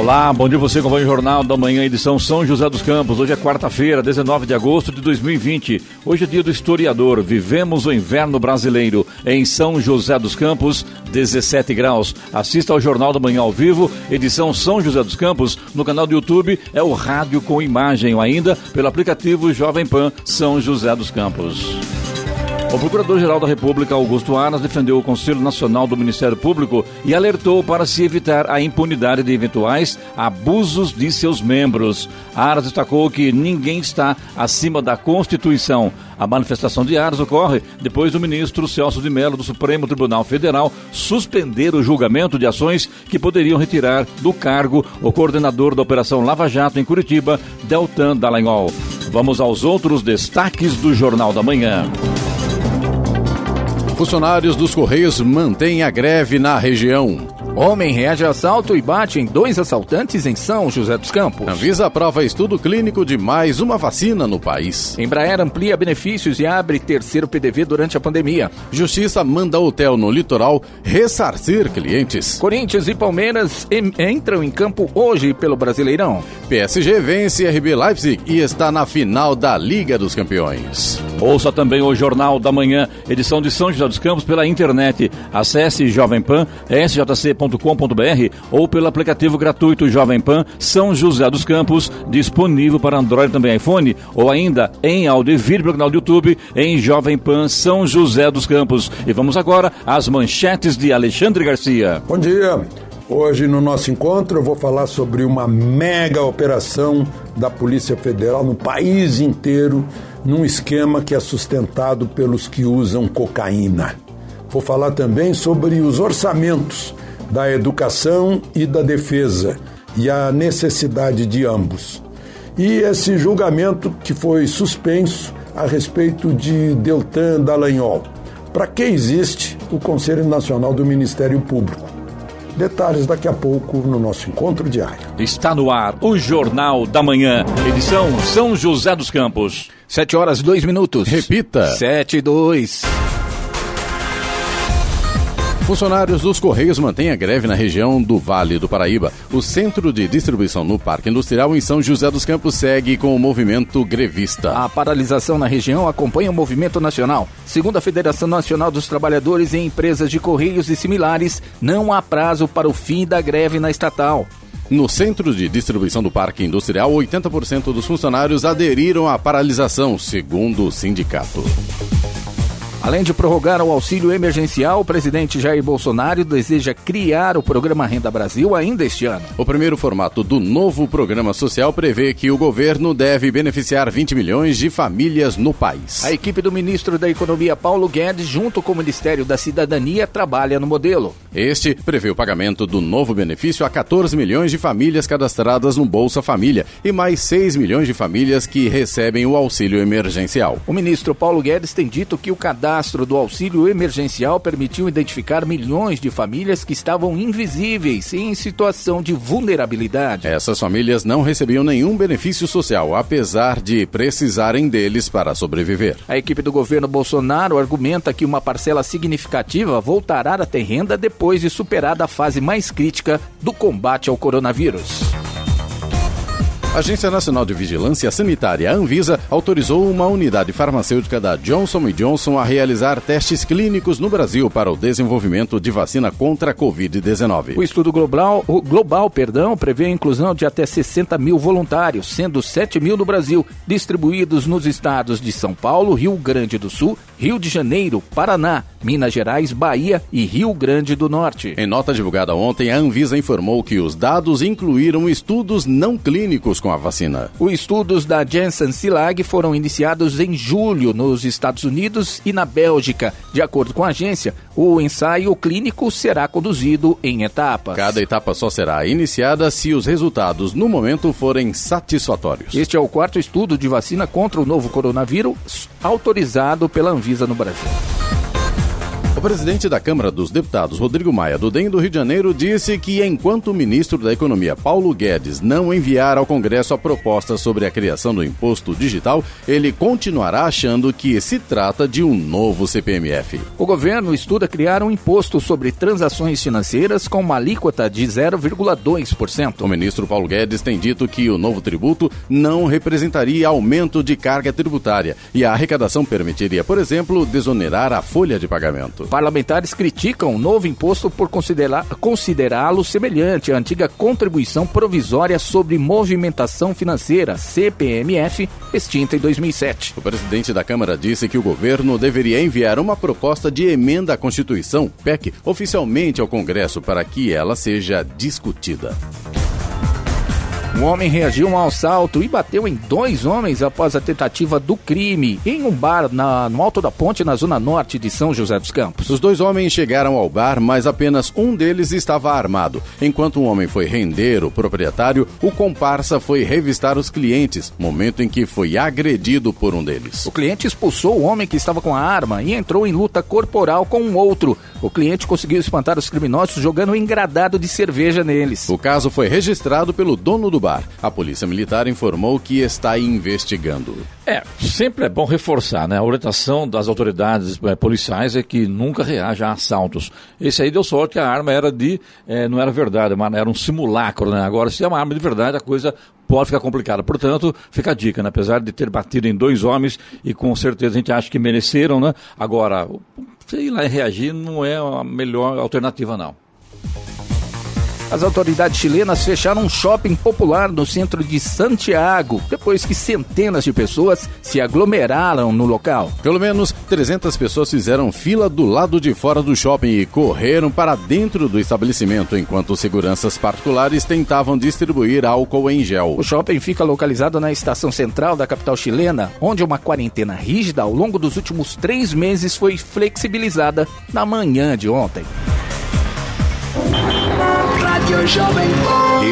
Olá, bom dia você acompanha o Jornal da Manhã, edição São José dos Campos. Hoje é quarta-feira, 19 de agosto de 2020. Hoje é dia do historiador. Vivemos o inverno brasileiro em São José dos Campos, 17 graus. Assista ao Jornal da Manhã ao vivo, edição São José dos Campos, no canal do YouTube. É o rádio com imagem ou ainda pelo aplicativo Jovem Pan São José dos Campos. O Procurador-Geral da República, Augusto Aras, defendeu o Conselho Nacional do Ministério Público e alertou para se evitar a impunidade de eventuais abusos de seus membros. Aras destacou que ninguém está acima da Constituição. A manifestação de Aras ocorre depois do ministro Celso de Mello do Supremo Tribunal Federal suspender o julgamento de ações que poderiam retirar do cargo o coordenador da Operação Lava Jato em Curitiba, Deltan Dallagnol. Vamos aos outros destaques do Jornal da Manhã. Funcionários dos Correios mantêm a greve na região. Homem reage a assalto e bate em dois assaltantes em São José dos Campos. Anvisa aprova estudo clínico de mais uma vacina no país. Embraer amplia benefícios e abre terceiro PDV durante a pandemia. Justiça manda hotel no litoral ressarcir clientes. Corinthians e Palmeiras em- entram em campo hoje pelo Brasileirão. PSG vence RB Leipzig e está na final da Liga dos Campeões. Ouça também o Jornal da Manhã, edição de São José dos Campos pela internet. Acesse Jovem Pan, sjc.com.br ou pelo aplicativo gratuito Jovem Pan São José dos Campos, disponível para Android também iPhone, ou ainda em áudio e vídeo pelo canal do YouTube em Jovem Pan São José dos Campos. E vamos agora às manchetes de Alexandre Garcia. Bom dia. Hoje no nosso encontro eu vou falar sobre uma mega operação da Polícia Federal no país inteiro, num esquema que é sustentado pelos que usam cocaína. Vou falar também sobre os orçamentos da educação e da defesa e a necessidade de ambos. E esse julgamento que foi suspenso a respeito de Deltan Dallagnol. Para que existe o Conselho Nacional do Ministério Público? Detalhes daqui a pouco no nosso encontro diário. Está no ar o Jornal da Manhã, edição São José dos Campos. 7 horas 2 minutos. Repita. 7 e 2. Funcionários dos Correios mantêm a greve na região do Vale do Paraíba. O centro de distribuição no Parque Industrial em São José dos Campos segue com o movimento grevista. A paralisação na região acompanha o movimento nacional. Segundo a Federação Nacional dos Trabalhadores em Empresas de Correios e similares, não há prazo para o fim da greve na estatal. No centro de distribuição do Parque Industrial, 80% dos funcionários aderiram à paralisação, segundo o sindicato. Além de prorrogar o auxílio emergencial, o presidente Jair Bolsonaro deseja criar o programa Renda Brasil ainda este ano. O primeiro formato do novo programa social prevê que o governo deve beneficiar 20 milhões de famílias no país. A equipe do ministro da Economia Paulo Guedes, junto com o Ministério da Cidadania, trabalha no modelo. Este prevê o pagamento do novo benefício a 14 milhões de famílias cadastradas no Bolsa Família e mais 6 milhões de famílias que recebem o auxílio emergencial. O ministro Paulo Guedes tem dito que o cadastro do auxílio emergencial permitiu identificar milhões de famílias que estavam invisíveis e em situação de vulnerabilidade. Essas famílias não recebiam nenhum benefício social, apesar de precisarem deles para sobreviver. A equipe do governo Bolsonaro argumenta que uma parcela significativa voltará a ter renda depois de superada a fase mais crítica do combate ao coronavírus. A Agência Nacional de Vigilância Sanitária, a Anvisa, autorizou uma unidade farmacêutica da Johnson Johnson a realizar testes clínicos no Brasil para o desenvolvimento de vacina contra a Covid-19. O estudo global, o global perdão, prevê a inclusão de até 60 mil voluntários, sendo 7 mil no Brasil, distribuídos nos estados de São Paulo, Rio Grande do Sul, Rio de Janeiro, Paraná, Minas Gerais, Bahia e Rio Grande do Norte. Em nota divulgada ontem, a Anvisa informou que os dados incluíram estudos não clínicos com a vacina. Os estudos da Janssen Silag foram iniciados em julho nos Estados Unidos e na Bélgica. De acordo com a agência, o ensaio clínico será conduzido em etapas. Cada etapa só será iniciada se os resultados no momento forem satisfatórios. Este é o quarto estudo de vacina contra o novo coronavírus autorizado pela Anvisa no Brasil. O presidente da Câmara dos Deputados, Rodrigo Maia, do DEM do Rio de Janeiro, disse que enquanto o ministro da Economia, Paulo Guedes, não enviar ao Congresso a proposta sobre a criação do imposto digital, ele continuará achando que se trata de um novo CPMF. O governo estuda criar um imposto sobre transações financeiras com uma alíquota de 0,2%. O ministro Paulo Guedes tem dito que o novo tributo não representaria aumento de carga tributária e a arrecadação permitiria, por exemplo, desonerar a folha de pagamento. Parlamentares criticam o novo imposto por considerá-lo semelhante à antiga contribuição provisória sobre movimentação financeira, CPMF, extinta em 2007. O presidente da Câmara disse que o governo deveria enviar uma proposta de emenda à Constituição, PEC, oficialmente ao Congresso para que ela seja discutida. Um homem reagiu a um assalto e bateu em dois homens após a tentativa do crime em um bar na, no alto da ponte na zona norte de São José dos Campos. Os dois homens chegaram ao bar, mas apenas um deles estava armado. Enquanto um homem foi render o proprietário, o comparsa foi revistar os clientes, momento em que foi agredido por um deles. O cliente expulsou o homem que estava com a arma e entrou em luta corporal com um outro. O cliente conseguiu espantar os criminosos jogando um engradado de cerveja neles. O caso foi registrado pelo dono do bar. A Polícia Militar informou que está investigando. É, sempre é bom reforçar, né? A orientação das autoridades é, policiais é que nunca reaja a assaltos. Esse aí deu sorte que a arma era de. É, não era verdade, mas era um simulacro, né? Agora, se é uma arma de verdade, a coisa pode ficar complicada. Portanto, fica a dica, né? Apesar de ter batido em dois homens e com certeza a gente acha que mereceram, né? Agora, sei lá, reagir não é a melhor alternativa, não. As autoridades chilenas fecharam um shopping popular no centro de Santiago, depois que centenas de pessoas se aglomeraram no local. Pelo menos 300 pessoas fizeram fila do lado de fora do shopping e correram para dentro do estabelecimento, enquanto seguranças particulares tentavam distribuir álcool em gel. O shopping fica localizado na estação central da capital chilena, onde uma quarentena rígida ao longo dos últimos três meses foi flexibilizada na manhã de ontem.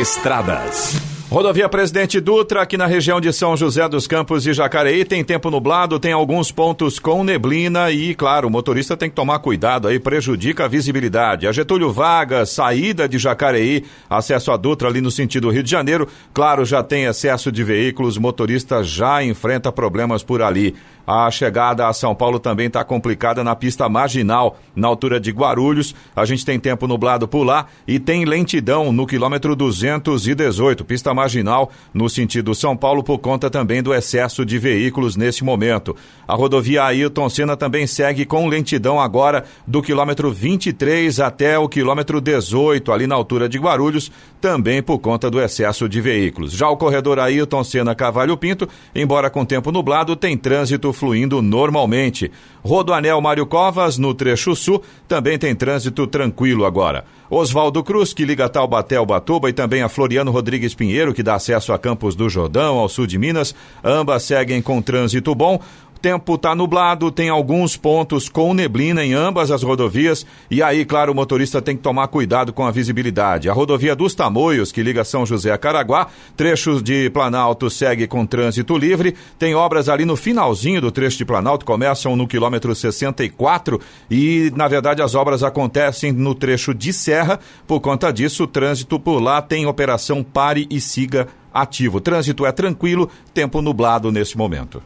Estradas. Rodovia Presidente Dutra, aqui na região de São José dos Campos e Jacareí, tem tempo nublado, tem alguns pontos com neblina e, claro, o motorista tem que tomar cuidado aí, prejudica a visibilidade. A Getúlio Vargas, saída de Jacareí, acesso a Dutra ali no sentido Rio de Janeiro, claro, já tem excesso de veículos, motorista já enfrenta problemas por ali. A chegada a São Paulo também está complicada na pista marginal, na altura de Guarulhos. A gente tem tempo nublado por lá e tem lentidão no quilômetro 218, pista marginal no sentido São Paulo, por conta também do excesso de veículos nesse momento. A rodovia Ailton Senna também segue com lentidão agora do quilômetro 23 até o quilômetro 18, ali na altura de Guarulhos, também por conta do excesso de veículos. Já o corredor Ailton Senna Cavalho Pinto, embora com tempo nublado, tem trânsito fluindo normalmente. Rodoanel Mário Covas, no trecho sul, também tem trânsito tranquilo agora. Oswaldo Cruz, que liga Taubaté ao Batuba, e também a Floriano Rodrigues Pinheiro, que dá acesso a Campos do Jordão, ao sul de Minas, ambas seguem com trânsito bom tempo está nublado, tem alguns pontos com neblina em ambas as rodovias e aí, claro, o motorista tem que tomar cuidado com a visibilidade. A rodovia dos Tamoios, que liga São José a Caraguá, trechos de Planalto segue com trânsito livre. Tem obras ali no finalzinho do trecho de Planalto, começam no quilômetro 64 e, na verdade, as obras acontecem no trecho de Serra. Por conta disso, o trânsito por lá tem operação pare e siga ativo. O trânsito é tranquilo, tempo nublado nesse momento.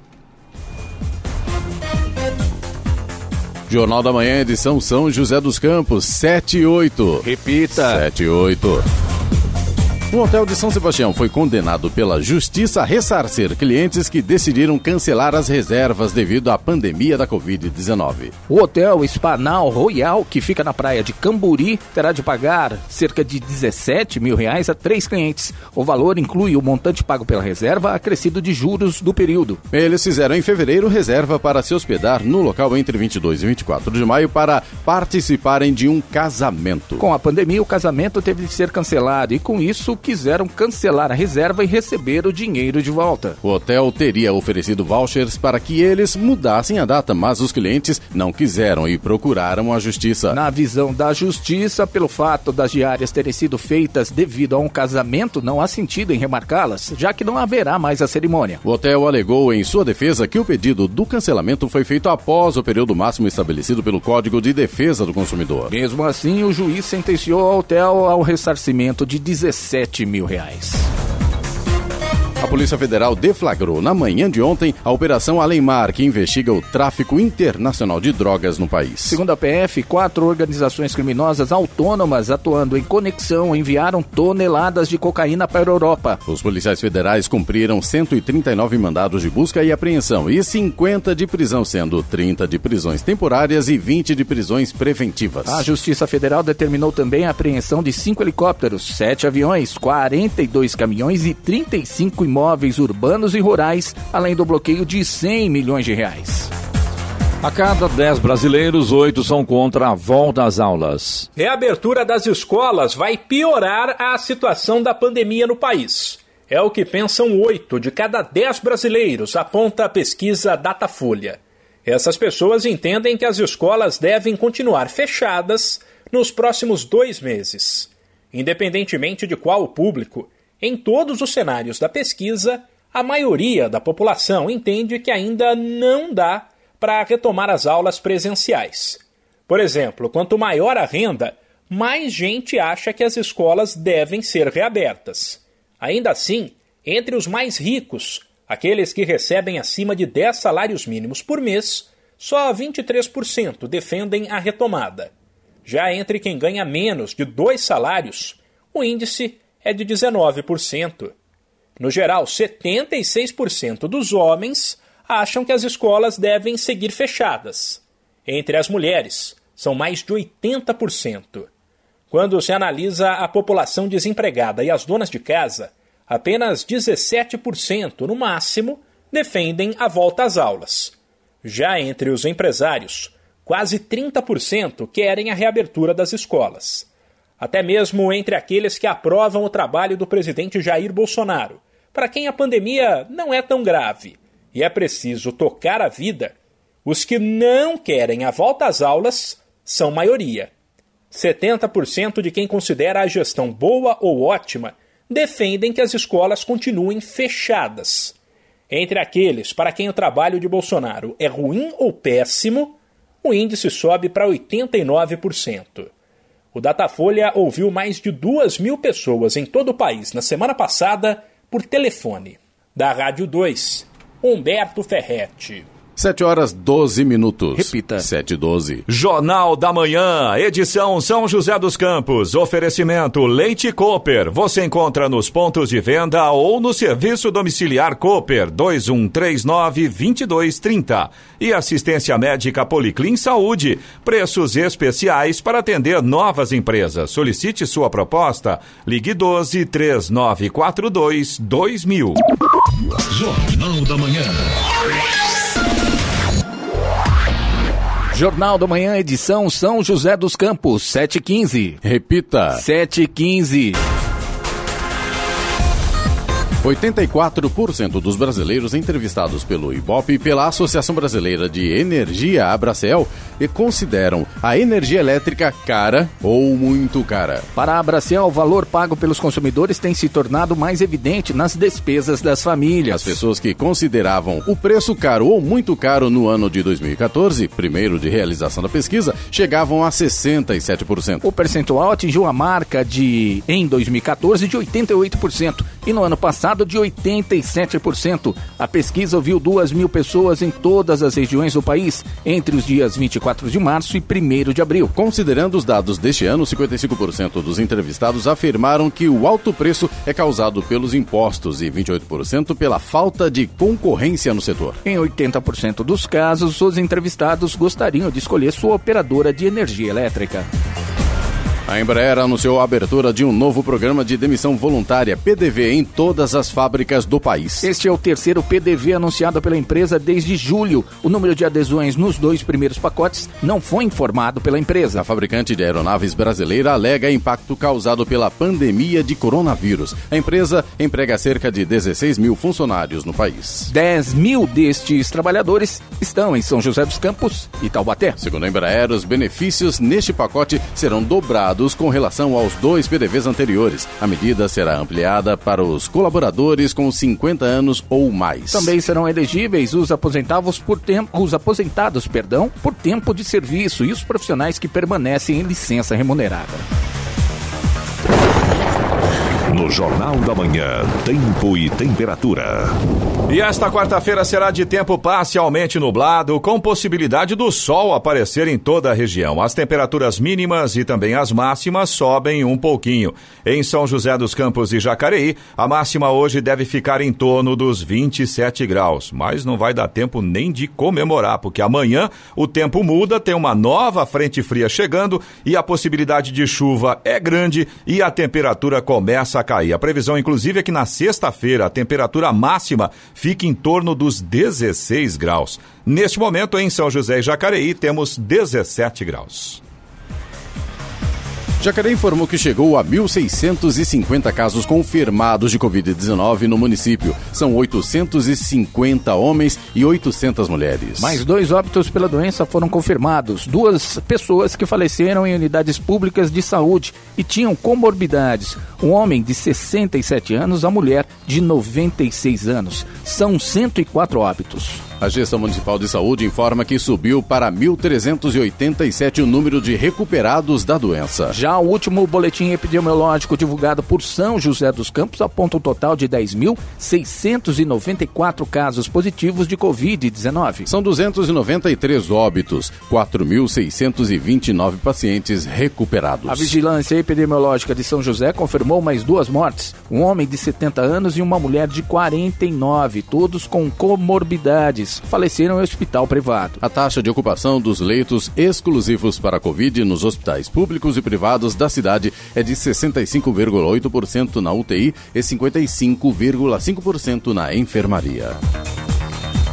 Jornal da Manhã, edição São José dos Campos, 7 e 8. Repita. 7 e 8. Um hotel de São Sebastião foi condenado pela justiça a ressarcir clientes que decidiram cancelar as reservas devido à pandemia da Covid-19. O hotel Espanal Royal, que fica na praia de Camburi, terá de pagar cerca de 17 mil reais a três clientes. O valor inclui o montante pago pela reserva, acrescido de juros do período. Eles fizeram em fevereiro reserva para se hospedar no local entre 22 e 24 de maio para participarem de um casamento. Com a pandemia, o casamento teve de ser cancelado e, com isso, quiseram cancelar a reserva e receber o dinheiro de volta. O hotel teria oferecido vouchers para que eles mudassem a data, mas os clientes não quiseram e procuraram a justiça. Na visão da justiça, pelo fato das diárias terem sido feitas devido a um casamento, não há sentido em remarcá-las, já que não haverá mais a cerimônia. O hotel alegou em sua defesa que o pedido do cancelamento foi feito após o período máximo estabelecido pelo Código de Defesa do Consumidor. Mesmo assim, o juiz sentenciou ao hotel ao ressarcimento de 17 mil reais. A Polícia Federal deflagrou na manhã de ontem a Operação Alemar, que investiga o tráfico internacional de drogas no país. Segundo a PF, quatro organizações criminosas autônomas atuando em conexão enviaram toneladas de cocaína para a Europa. Os policiais federais cumpriram 139 mandados de busca e apreensão e 50 de prisão, sendo 30 de prisões temporárias e 20 de prisões preventivas. A Justiça Federal determinou também a apreensão de cinco helicópteros, sete aviões, 42 caminhões e 35 imóveis urbanos e rurais, além do bloqueio de 100 milhões de reais. A cada 10 brasileiros, 8 são contra a volta às aulas. Reabertura das escolas vai piorar a situação da pandemia no país. É o que pensam 8 de cada 10 brasileiros, aponta a pesquisa Datafolha. Essas pessoas entendem que as escolas devem continuar fechadas nos próximos dois meses. Independentemente de qual o público, em todos os cenários da pesquisa, a maioria da população entende que ainda não dá para retomar as aulas presenciais. Por exemplo, quanto maior a renda, mais gente acha que as escolas devem ser reabertas. Ainda assim, entre os mais ricos, aqueles que recebem acima de 10 salários mínimos por mês, só 23% defendem a retomada. Já entre quem ganha menos de dois salários, o índice é de 19%. No geral, 76% dos homens acham que as escolas devem seguir fechadas. Entre as mulheres, são mais de 80%. Quando se analisa a população desempregada e as donas de casa, apenas 17%, no máximo, defendem a volta às aulas. Já entre os empresários, quase 30% querem a reabertura das escolas até mesmo entre aqueles que aprovam o trabalho do presidente Jair Bolsonaro, para quem a pandemia não é tão grave e é preciso tocar a vida, os que não querem a volta às aulas são maioria. 70% de quem considera a gestão boa ou ótima defendem que as escolas continuem fechadas. Entre aqueles para quem o trabalho de Bolsonaro é ruim ou péssimo, o índice sobe para 89%. O Datafolha ouviu mais de duas mil pessoas em todo o país na semana passada por telefone. Da Rádio 2, Humberto Ferretti. 7 horas 12 minutos. Repita. 7 e 12. Jornal da Manhã, edição São José dos Campos. Oferecimento Leite Cooper. Você encontra nos pontos de venda ou no serviço domiciliar Cooper 2139-2230. E assistência médica Policlin Saúde. Preços especiais para atender novas empresas. Solicite sua proposta. Ligue 12 3942 2000. Jornal da Manhã. Jornal da Manhã, edição São José dos Campos, 7h15. Repita. 7h15. 84% dos brasileiros entrevistados pelo IBOP e pela Associação Brasileira de Energia, Abracel, consideram a energia elétrica cara ou muito cara. Para a Abracel, o valor pago pelos consumidores tem se tornado mais evidente nas despesas das famílias. As pessoas que consideravam o preço caro ou muito caro no ano de 2014, primeiro de realização da pesquisa, chegavam a 67%. O percentual atingiu a marca de, em 2014, de 88% e no ano passado de 87%. A pesquisa ouviu 2 mil pessoas em todas as regiões do país entre os dias 24 de março e 1 de abril. Considerando os dados deste ano, 55% dos entrevistados afirmaram que o alto preço é causado pelos impostos e 28% pela falta de concorrência no setor. Em 80% dos casos, os entrevistados gostariam de escolher sua operadora de energia elétrica. A Embraer anunciou a abertura de um novo programa de demissão voluntária, PDV, em todas as fábricas do país. Este é o terceiro PDV anunciado pela empresa desde julho. O número de adesões nos dois primeiros pacotes não foi informado pela empresa. A fabricante de aeronaves brasileira alega impacto causado pela pandemia de coronavírus. A empresa emprega cerca de 16 mil funcionários no país. 10 mil destes trabalhadores estão em São José dos Campos e Taubaté. Segundo a Embraer, os benefícios neste pacote serão dobrados com relação aos dois PDVs anteriores. A medida será ampliada para os colaboradores com 50 anos ou mais. Também serão elegíveis os aposentados por tempo, os aposentados, perdão, por tempo de serviço e os profissionais que permanecem em licença remunerada. No Jornal da Manhã, Tempo e Temperatura. E esta quarta-feira será de tempo parcialmente nublado, com possibilidade do sol aparecer em toda a região. As temperaturas mínimas e também as máximas sobem um pouquinho. Em São José dos Campos e Jacareí, a máxima hoje deve ficar em torno dos 27 graus. Mas não vai dar tempo nem de comemorar, porque amanhã o tempo muda, tem uma nova frente fria chegando e a possibilidade de chuva é grande e a temperatura começa a cair. A previsão, inclusive, é que na sexta-feira a temperatura máxima fique em torno dos 16 graus. Neste momento, em São José e Jacareí, temos 17 graus. Jacareí informou que chegou a 1.650 casos confirmados de Covid-19 no município. São 850 homens e 800 mulheres. Mais dois óbitos pela doença foram confirmados. Duas pessoas que faleceram em unidades públicas de saúde e tinham comorbidades. Um homem de 67 anos, a mulher de 96 anos. São 104 óbitos. A gestão municipal de saúde informa que subiu para 1.387 o número de recuperados da doença. Já o último boletim epidemiológico divulgado por São José dos Campos aponta um total de 10.694 casos positivos de Covid-19. São 293 óbitos, 4.629 pacientes recuperados. A vigilância epidemiológica de São José confirmou mais duas mortes: um homem de 70 anos e uma mulher de 49, todos com comorbidades faleceram em hospital privado. A taxa de ocupação dos leitos exclusivos para a Covid nos hospitais públicos e privados da cidade é de 65,8% na UTI e 55,5% na enfermaria.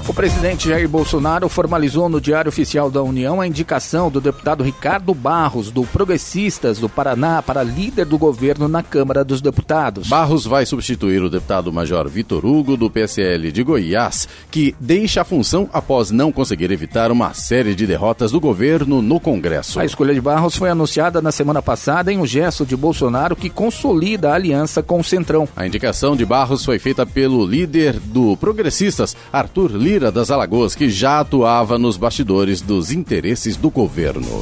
O presidente Jair Bolsonaro formalizou no Diário Oficial da União a indicação do deputado Ricardo Barros, do Progressistas do Paraná, para líder do governo na Câmara dos Deputados. Barros vai substituir o deputado Major Vitor Hugo, do PSL de Goiás, que deixa a função após não conseguir evitar uma série de derrotas do governo no Congresso. A escolha de Barros foi anunciada na semana passada em um gesto de Bolsonaro que consolida a aliança com o Centrão. A indicação de Barros foi feita pelo líder do Progressistas, Arthur Lira das Alagoas, que já atuava nos bastidores dos interesses do governo.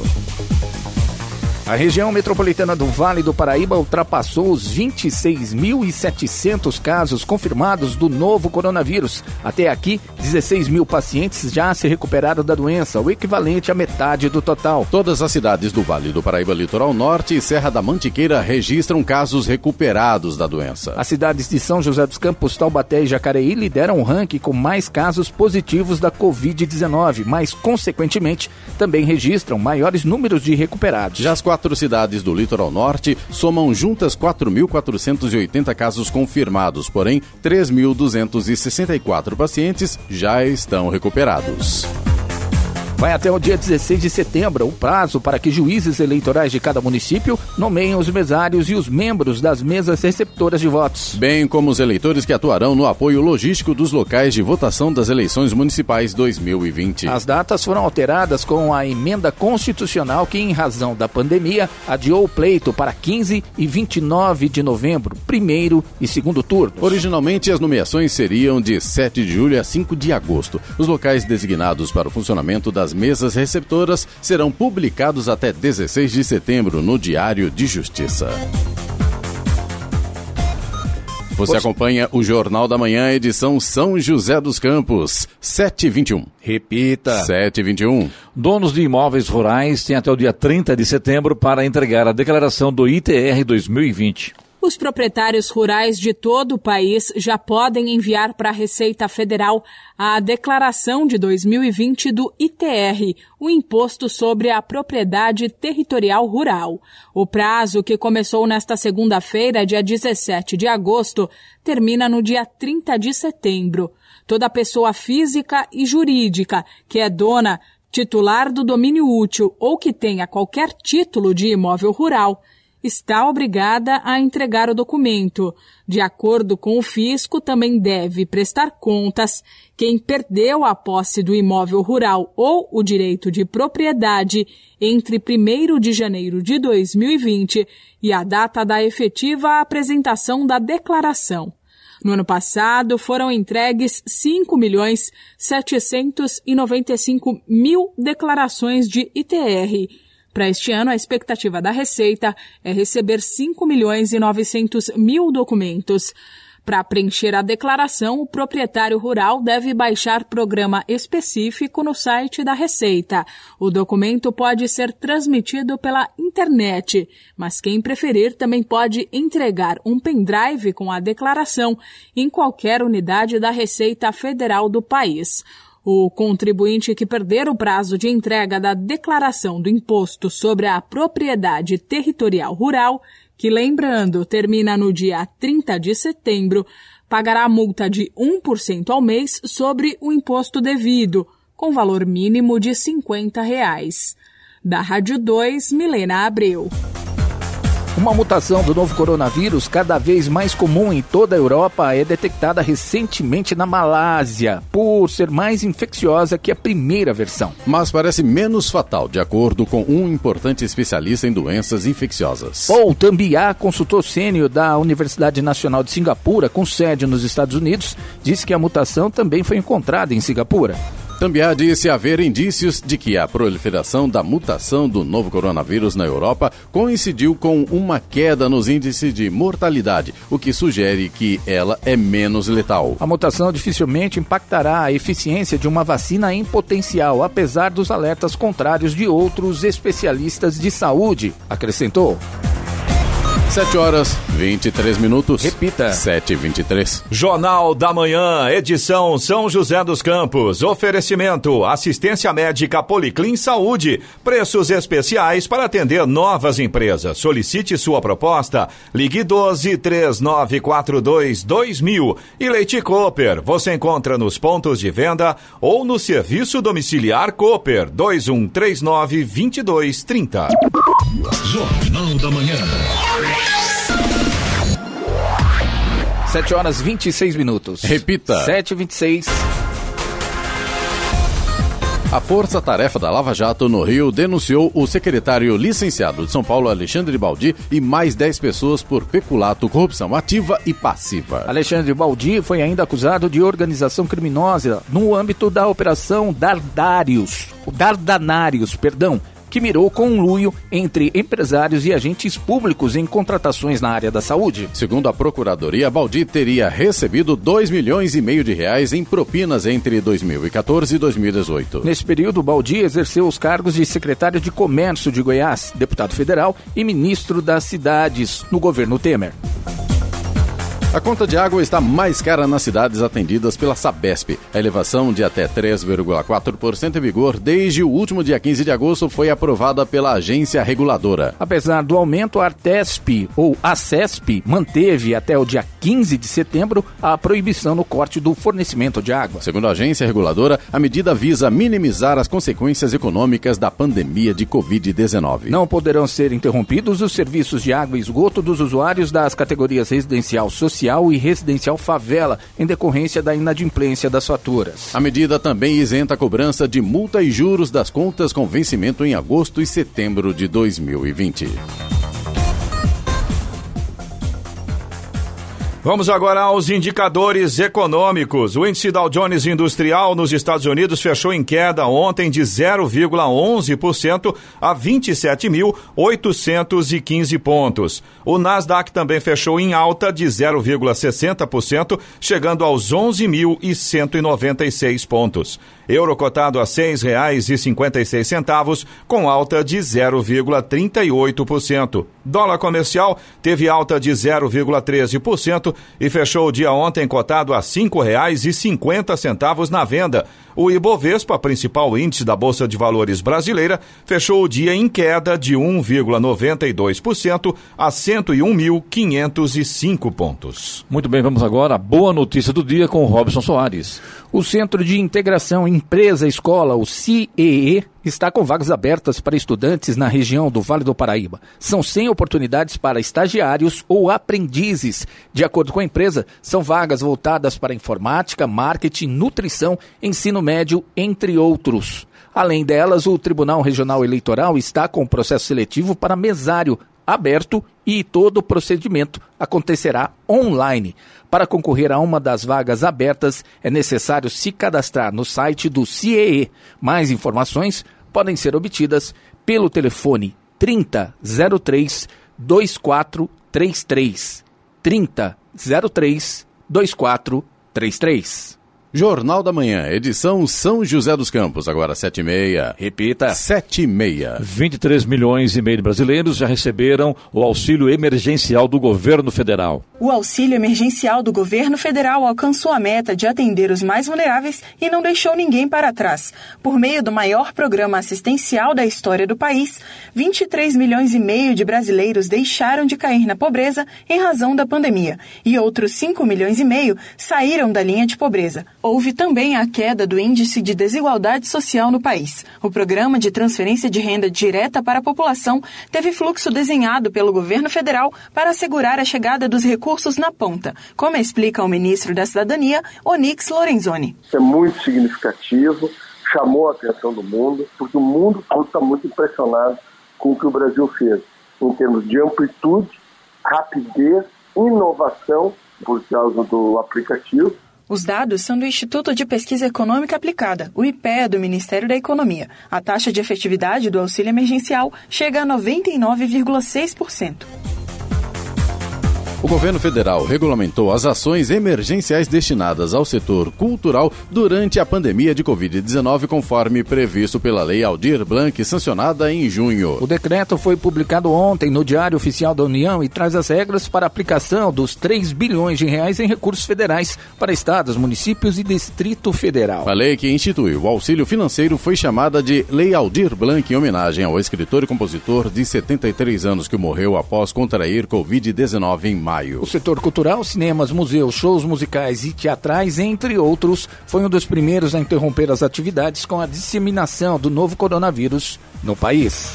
A região metropolitana do Vale do Paraíba ultrapassou os 26.700 casos confirmados do novo coronavírus. Até aqui, 16 mil pacientes já se recuperaram da doença, o equivalente à metade do total. Todas as cidades do Vale do Paraíba Litoral Norte e Serra da Mantiqueira registram casos recuperados da doença. As cidades de São José dos Campos, Taubaté e Jacareí lideram o ranking com mais casos positivos da Covid-19, mas, consequentemente, também registram maiores números de recuperados. Já as quatro quatro cidades do litoral norte somam juntas 4.480 casos confirmados, porém 3.264 pacientes já estão recuperados. Vai até o dia 16 de setembro o prazo para que juízes eleitorais de cada município nomeiem os mesários e os membros das mesas receptoras de votos. Bem como os eleitores que atuarão no apoio logístico dos locais de votação das eleições municipais 2020. As datas foram alteradas com a emenda constitucional que, em razão da pandemia, adiou o pleito para 15 e 29 de novembro, primeiro e segundo turnos. Originalmente, as nomeações seriam de 7 de julho a 5 de agosto. Os locais designados para o funcionamento das das mesas receptoras serão publicados até 16 de setembro no Diário de Justiça. Você acompanha o Jornal da Manhã, edição São José dos Campos, 721. Repita. 721. Donos de imóveis rurais têm até o dia 30 de setembro para entregar a declaração do ITR 2020. Os proprietários rurais de todo o país já podem enviar para a Receita Federal a declaração de 2020 do ITR, o Imposto sobre a Propriedade Territorial Rural. O prazo, que começou nesta segunda-feira, dia 17 de agosto, termina no dia 30 de setembro. Toda pessoa física e jurídica que é dona, titular do domínio útil ou que tenha qualquer título de imóvel rural está obrigada a entregar o documento. De acordo com o fisco, também deve prestar contas quem perdeu a posse do imóvel rural ou o direito de propriedade entre 1 de janeiro de 2020 e a data da efetiva apresentação da declaração. No ano passado, foram entregues 5 milhões 795 mil declarações de ITR para este ano, a expectativa da Receita é receber 5 milhões e 900 mil documentos. Para preencher a declaração, o proprietário rural deve baixar programa específico no site da Receita. O documento pode ser transmitido pela internet, mas quem preferir também pode entregar um pendrive com a declaração em qualquer unidade da Receita Federal do país. O contribuinte que perder o prazo de entrega da declaração do Imposto sobre a Propriedade Territorial Rural, que, lembrando, termina no dia 30 de setembro, pagará a multa de 1% ao mês sobre o imposto devido, com valor mínimo de 50 reais. Da Rádio 2, Milena Abreu. Uma mutação do novo coronavírus, cada vez mais comum em toda a Europa, é detectada recentemente na Malásia, por ser mais infecciosa que a primeira versão. Mas parece menos fatal, de acordo com um importante especialista em doenças infecciosas. Paul Tambiá, consultor sênior da Universidade Nacional de Singapura, com sede nos Estados Unidos, disse que a mutação também foi encontrada em Singapura. Também disse haver indícios de que a proliferação da mutação do novo coronavírus na Europa coincidiu com uma queda nos índices de mortalidade, o que sugere que ela é menos letal. A mutação dificilmente impactará a eficiência de uma vacina em potencial, apesar dos alertas contrários de outros especialistas de saúde, acrescentou. 7 horas 23 minutos. Repita. 7 e 23 Jornal da Manhã, edição São José dos Campos. Oferecimento: assistência médica Policlin Saúde. Preços especiais para atender novas empresas. Solicite sua proposta. Ligue 12 3942 2000. E Leite Cooper. Você encontra nos pontos de venda ou no serviço domiciliar Cooper 2139 2230. Jornal da Manhã. 7 horas 26 minutos. Repita. 7 e 26 A Força Tarefa da Lava Jato no Rio denunciou o secretário licenciado de São Paulo, Alexandre Baldi, e mais 10 pessoas por peculato, corrupção ativa e passiva. Alexandre Baldi foi ainda acusado de organização criminosa no âmbito da Operação Dardários, Dardanários, perdão, que mirou conluio entre empresários e agentes públicos em contratações na área da saúde. Segundo a Procuradoria, Baldi teria recebido 2 milhões e meio de reais em propinas entre 2014 e 2018. Nesse período, Baldi exerceu os cargos de secretário de Comércio de Goiás, deputado federal e ministro das Cidades no governo Temer. A conta de água está mais cara nas cidades atendidas pela Sabesp. A elevação de até 3,4% em vigor desde o último dia 15 de agosto foi aprovada pela agência reguladora. Apesar do aumento, a Artesp ou a CESP manteve até o dia 15 de setembro a proibição no corte do fornecimento de água. Segundo a agência reguladora, a medida visa minimizar as consequências econômicas da pandemia de Covid-19. Não poderão ser interrompidos os serviços de água e esgoto dos usuários das categorias residencial social e residencial favela, em decorrência da inadimplência das faturas. A medida também isenta a cobrança de multa e juros das contas com vencimento em agosto e setembro de 2020. Vamos agora aos indicadores econômicos. O índice Dow Jones Industrial nos Estados Unidos fechou em queda ontem de 0,11% a 27.815 pontos. O Nasdaq também fechou em alta de 0,60%, chegando aos 11.196 pontos. Euro cotado a R$ 6,56, com alta de 0,38%. Dólar comercial teve alta de 0,13% e fechou o dia ontem cotado a R$ 5,50 na venda. O Ibovespa, principal índice da Bolsa de Valores brasileira, fechou o dia em queda de 1,92% a 101.505 pontos. Muito bem, vamos agora à boa notícia do dia com o Robson Soares. O Centro de Integração Empresa-Escola, o CEE, está com vagas abertas para estudantes na região do Vale do Paraíba. São 100 oportunidades para estagiários ou aprendizes. De acordo com a empresa, são vagas voltadas para informática, marketing, nutrição, ensino médio, entre outros. Além delas, o Tribunal Regional Eleitoral está com processo seletivo para mesário aberto e todo o procedimento acontecerá online. Para concorrer a uma das vagas abertas, é necessário se cadastrar no site do CIEE. Mais informações podem ser obtidas pelo telefone 3003 2433. 3003 2433. Jornal da Manhã, edição São José dos Campos, agora sete e meia. Repita. Sete e meia. 23 milhões e meio de brasileiros já receberam o auxílio emergencial do governo federal. O auxílio emergencial do governo federal alcançou a meta de atender os mais vulneráveis e não deixou ninguém para trás. Por meio do maior programa assistencial da história do país, 23 milhões e meio de brasileiros deixaram de cair na pobreza em razão da pandemia e outros 5 milhões e meio saíram da linha de pobreza. Houve também a queda do índice de desigualdade social no país. O programa de transferência de renda direta para a população teve fluxo desenhado pelo governo federal para assegurar a chegada dos recursos na ponta, como explica o ministro da Cidadania, Onix Lorenzoni. Isso é muito significativo, chamou a atenção do mundo, porque o mundo está muito impressionado com o que o Brasil fez, em termos de amplitude, rapidez, inovação, por causa do aplicativo, os dados são do Instituto de Pesquisa Econômica Aplicada, o IPE do Ministério da Economia. A taxa de efetividade do auxílio emergencial chega a 99,6%. O governo federal regulamentou as ações emergenciais destinadas ao setor cultural durante a pandemia de Covid-19, conforme previsto pela Lei Aldir Blanc, sancionada em junho. O decreto foi publicado ontem no Diário Oficial da União e traz as regras para a aplicação dos 3 bilhões de reais em recursos federais para estados, municípios e Distrito Federal. A lei que instituiu o auxílio financeiro foi chamada de Lei Aldir Blanc, em homenagem ao escritor e compositor de 73 anos que morreu após contrair Covid-19 em maio. O setor cultural, cinemas, museus, shows musicais e teatrais, entre outros, foi um dos primeiros a interromper as atividades com a disseminação do novo coronavírus no país.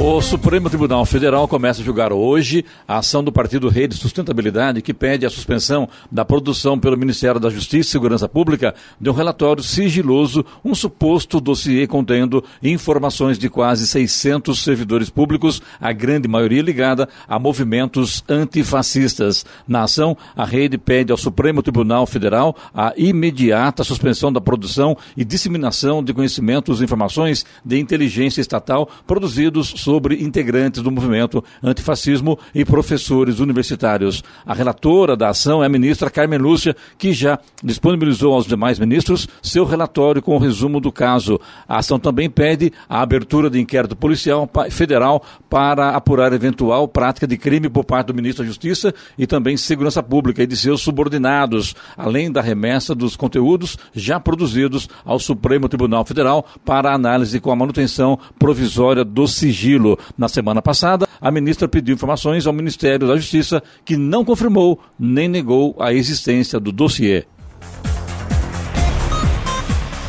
O Supremo Tribunal Federal começa a julgar hoje a ação do Partido Rede Sustentabilidade que pede a suspensão da produção pelo Ministério da Justiça e Segurança Pública de um relatório sigiloso, um suposto dossiê contendo informações de quase 600 servidores públicos, a grande maioria ligada a movimentos antifascistas. Na ação, a rede pede ao Supremo Tribunal Federal a imediata suspensão da produção e disseminação de conhecimentos e informações de inteligência estatal produzidos sobre integrantes do movimento antifascismo e professores universitários. A relatora da ação é a ministra Carmen Lúcia, que já disponibilizou aos demais ministros seu relatório com o resumo do caso. A ação também pede a abertura de inquérito policial federal para apurar eventual prática de crime por parte do ministro da Justiça e também Segurança Pública e de seus subordinados, além da remessa dos conteúdos já produzidos ao Supremo Tribunal Federal para análise com a manutenção provisória do sigilo sigilo. Na semana passada, a ministra pediu informações ao Ministério da Justiça, que não confirmou nem negou a existência do dossiê.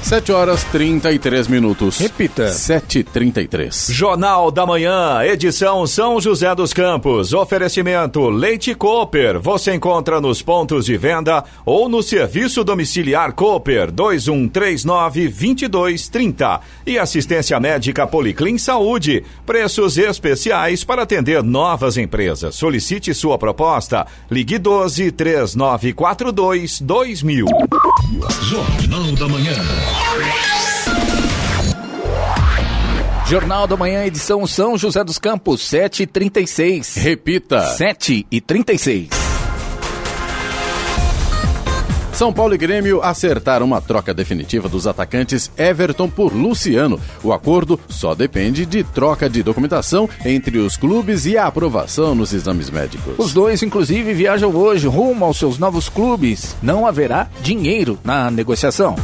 7 horas 33 minutos. Repita. 7h33. Jornal da Manhã, edição São José dos Campos. Oferecimento Leite Cooper. Você encontra nos pontos de venda ou no serviço domiciliar Cooper 2139-2230. E assistência médica Policlin Saúde. Preços especiais para atender novas empresas. Solicite sua proposta. Ligue 12 3942 2000. Jornal da Manhã. Jornal da Manhã, edição São José dos Campos, 7h36. Repita. 7h36. São Paulo e Grêmio acertaram uma troca definitiva dos atacantes Everton por Luciano. O acordo só depende de troca de documentação entre os clubes e a aprovação nos exames médicos. Os dois, inclusive, viajam hoje rumo aos seus novos clubes. Não haverá dinheiro na negociação.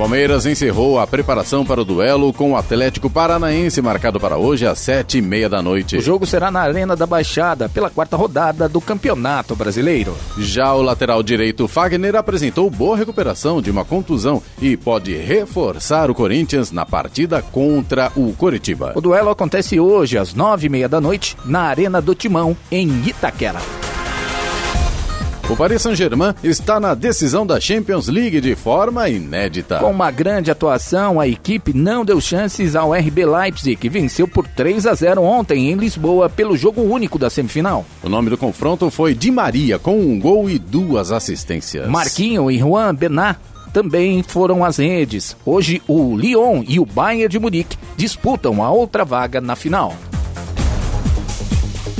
Palmeiras encerrou a preparação para o duelo com o Atlético Paranaense, marcado para hoje às sete e meia da noite. O jogo será na Arena da Baixada, pela quarta rodada do Campeonato Brasileiro. Já o lateral direito Fagner apresentou boa recuperação de uma contusão e pode reforçar o Corinthians na partida contra o Coritiba. O duelo acontece hoje às nove e meia da noite na Arena do Timão, em Itaquera. O Paris Saint-Germain está na decisão da Champions League de forma inédita. Com uma grande atuação, a equipe não deu chances ao RB Leipzig, que venceu por 3 a 0 ontem em Lisboa pelo jogo único da semifinal. O nome do confronto foi Di Maria, com um gol e duas assistências. Marquinho e Juan Benat também foram às redes. Hoje, o Lyon e o Bayern de Munique disputam a outra vaga na final.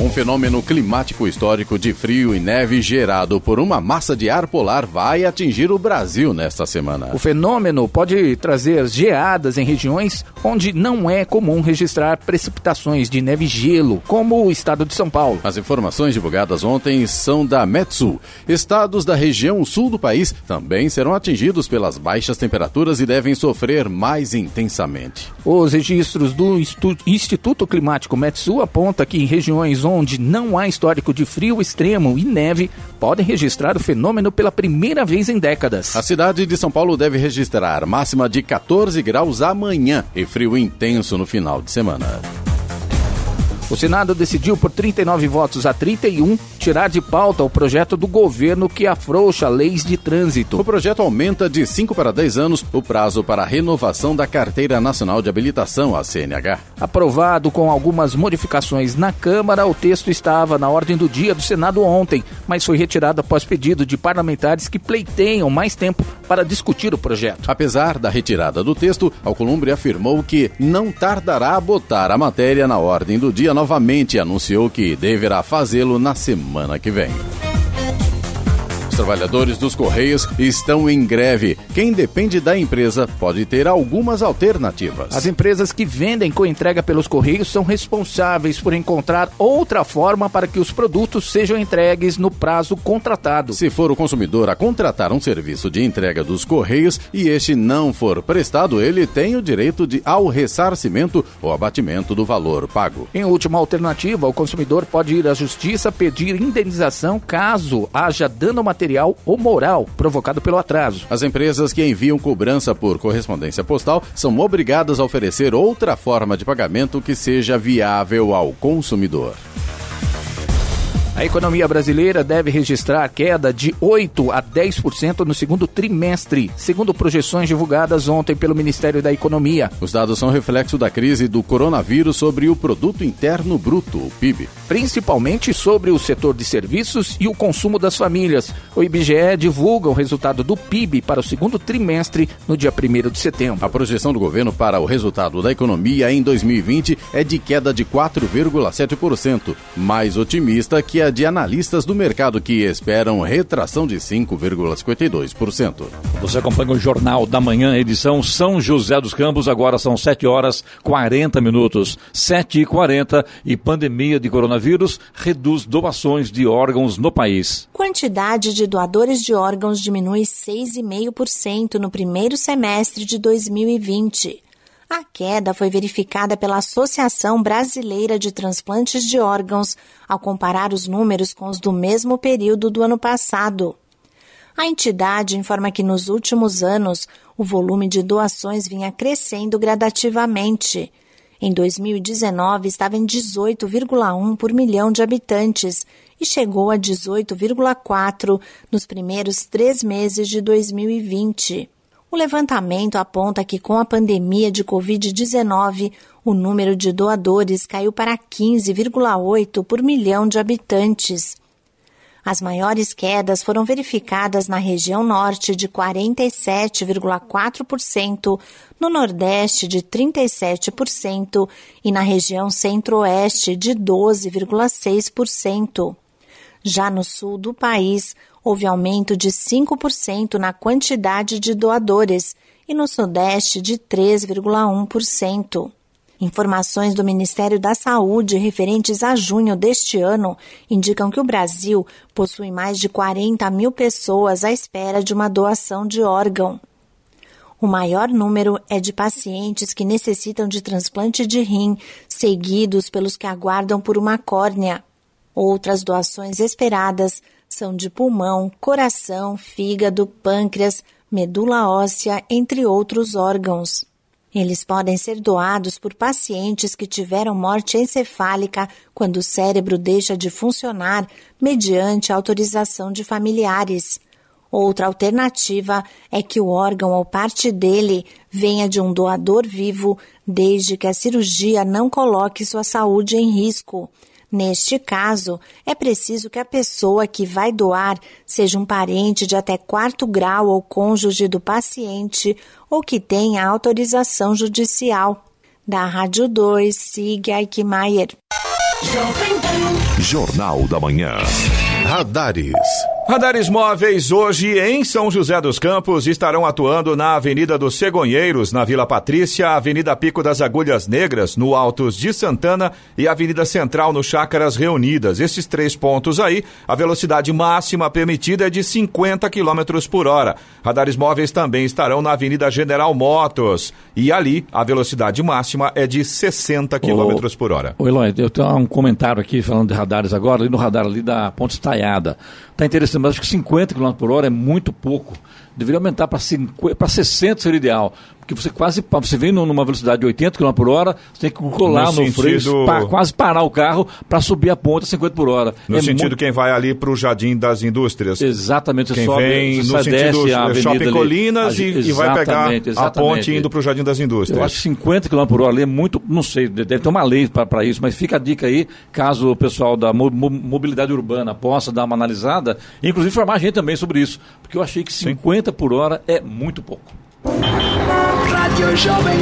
Um fenômeno climático histórico de frio e neve gerado por uma massa de ar polar vai atingir o Brasil nesta semana. O fenômeno pode trazer geadas em regiões onde não é comum registrar precipitações de neve e gelo, como o estado de São Paulo. As informações divulgadas ontem são da Metsul. Estados da região sul do país também serão atingidos pelas baixas temperaturas e devem sofrer mais intensamente. Os registros do Instituto Climático Metsul apontam que em regiões onde não há histórico de frio extremo e neve, podem registrar o fenômeno pela primeira vez em décadas. A cidade de São Paulo deve registrar máxima de 14 graus amanhã e frio intenso no final de semana. O Senado decidiu por 39 votos a 31 tirar de pauta o projeto do governo que afrouxa leis de trânsito. O projeto aumenta de 5 para 10 anos o prazo para a renovação da Carteira Nacional de Habilitação, a CNH. Aprovado com algumas modificações na Câmara, o texto estava na ordem do dia do Senado ontem, mas foi retirado após pedido de parlamentares que pleiteiam mais tempo para discutir o projeto. Apesar da retirada do texto, Alcolumbre afirmou que não tardará a botar a matéria na ordem do dia novamente anunciou que deverá fazê-lo na semana que vem trabalhadores dos Correios estão em greve. Quem depende da empresa pode ter algumas alternativas. As empresas que vendem com entrega pelos Correios são responsáveis por encontrar outra forma para que os produtos sejam entregues no prazo contratado. Se for o consumidor a contratar um serviço de entrega dos Correios e este não for prestado, ele tem o direito de ao ressarcimento ou abatimento do valor pago. Em última alternativa, o consumidor pode ir à justiça pedir indenização caso haja dano material material ou moral provocado pelo atraso. As empresas que enviam cobrança por correspondência postal são obrigadas a oferecer outra forma de pagamento que seja viável ao consumidor. A economia brasileira deve registrar queda de 8 a 10% no segundo trimestre, segundo projeções divulgadas ontem pelo Ministério da Economia. Os dados são reflexo da crise do coronavírus sobre o produto interno bruto, o PIB, principalmente sobre o setor de serviços e o consumo das famílias. O IBGE divulga o resultado do PIB para o segundo trimestre no dia 1 de setembro. A projeção do governo para o resultado da economia em 2020 é de queda de 4,7%, mais otimista que a de analistas do mercado que esperam retração de 5,52%. Você acompanha o Jornal da Manhã, edição São José dos Campos, agora são 7 horas 40 minutos. 7 e 40 e pandemia de coronavírus reduz doações de órgãos no país. Quantidade de doadores de órgãos diminui 6,5% no primeiro semestre de 2020. A queda foi verificada pela Associação Brasileira de Transplantes de Órgãos ao comparar os números com os do mesmo período do ano passado. A entidade informa que nos últimos anos o volume de doações vinha crescendo gradativamente. Em 2019 estava em 18,1 por milhão de habitantes e chegou a 18,4 nos primeiros três meses de 2020. O levantamento aponta que, com a pandemia de Covid-19, o número de doadores caiu para 15,8 por milhão de habitantes. As maiores quedas foram verificadas na região norte, de 47,4%, no nordeste, de 37% e na região centro-oeste, de 12,6%. Já no sul do país, houve aumento de 5% na quantidade de doadores e no Sudeste de 3,1%. Informações do Ministério da Saúde referentes a junho deste ano indicam que o Brasil possui mais de 40 mil pessoas à espera de uma doação de órgão. O maior número é de pacientes que necessitam de transplante de rim, seguidos pelos que aguardam por uma córnea. Outras doações esperadas são de pulmão, coração, fígado, pâncreas, medula óssea, entre outros órgãos. Eles podem ser doados por pacientes que tiveram morte encefálica quando o cérebro deixa de funcionar mediante autorização de familiares. Outra alternativa é que o órgão ou parte dele venha de um doador vivo, desde que a cirurgia não coloque sua saúde em risco. Neste caso, é preciso que a pessoa que vai doar seja um parente de até quarto grau ou cônjuge do paciente ou que tenha autorização judicial. Da Rádio 2, siga Eichmeier. Jornal da Manhã. Radares. Radares móveis hoje em São José dos Campos estarão atuando na Avenida dos Cegonheiros, na Vila Patrícia, Avenida Pico das Agulhas Negras, no Altos de Santana e Avenida Central no Chácaras Reunidas. Esses três pontos aí, a velocidade máxima permitida é de 50 km por hora. Radares móveis também estarão na Avenida General Motos e ali a velocidade máxima é de 60 km por hora. Oi, Eloy, eu tenho um comentário aqui falando de radares agora, ali no radar ali da Ponte Estaiada. Está interessante, mas acho que 50 km por hora é muito pouco. Deveria aumentar para 60 seria ideal que você quase você vem numa velocidade de 80 km por hora, você tem que colar no, no sentido... freio, pa, quase parar o carro para subir a ponta a 50 por hora. No é sentido muito... quem vai ali para o Jardim das Indústrias. Exatamente, quem sobe, vem no sentido Shopping Colinas e, e, vai pegar exatamente. a ponte indo para o Jardim das Indústrias. Eu acho que 50 km por hora ali é muito, não sei, deve ter uma lei para isso, mas fica a dica aí, caso o pessoal da mobilidade urbana possa dar uma analisada, inclusive informar a gente também sobre isso, porque eu achei que 50 Sim. por hora é muito pouco. Rádio Jovem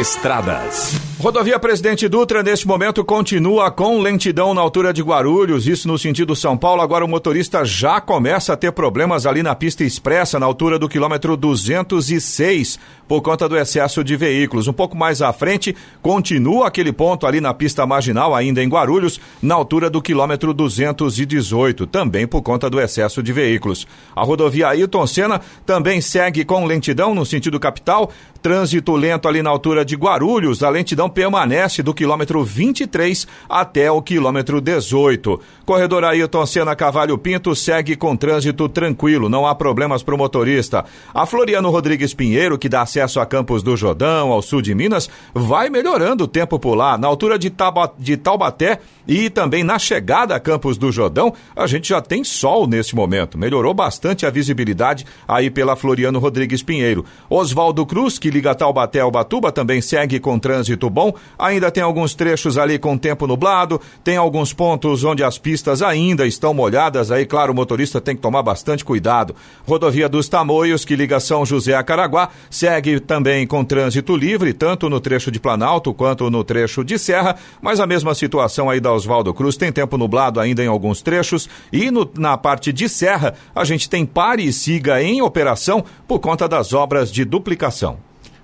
Estradas. Rodovia Presidente Dutra, neste momento, continua com lentidão na altura de Guarulhos, isso no sentido São Paulo. Agora o motorista já começa a ter problemas ali na pista expressa, na altura do quilômetro 206, por conta do excesso de veículos. Um pouco mais à frente, continua aquele ponto ali na pista marginal, ainda em Guarulhos, na altura do quilômetro 218, também por conta do excesso de veículos. A rodovia Ailton Senna também segue com lentidão no sentido capital, trânsito lento ali na altura de Guarulhos, a lentidão permanece do quilômetro 23 até o quilômetro 18. Corredor Ailton Senna Cavalho Pinto segue com trânsito tranquilo, não há problemas para o motorista. A Floriano Rodrigues Pinheiro, que dá acesso a Campos do Jordão, ao sul de Minas, vai melhorando o tempo por lá. Na altura de, Taba, de Taubaté e também na chegada a Campos do Jordão, a gente já tem sol nesse momento. Melhorou bastante a visibilidade aí pela Floriano Rodrigues Pinheiro. Oswaldo Cruz, que liga Taubaté ao Batuba, também segue com trânsito bom. Ainda tem alguns trechos ali com tempo nublado, tem alguns pontos onde as pistas ainda estão molhadas. Aí, claro, o motorista tem que tomar bastante cuidado. Rodovia dos Tamoios, que liga São José a Caraguá, segue também com trânsito livre, tanto no trecho de Planalto quanto no trecho de Serra, mas a mesma situação aí da Oswaldo Cruz, tem tempo nublado ainda em alguns trechos e no, na parte de Serra a gente tem pare e siga em operação por conta das obras de duplicação.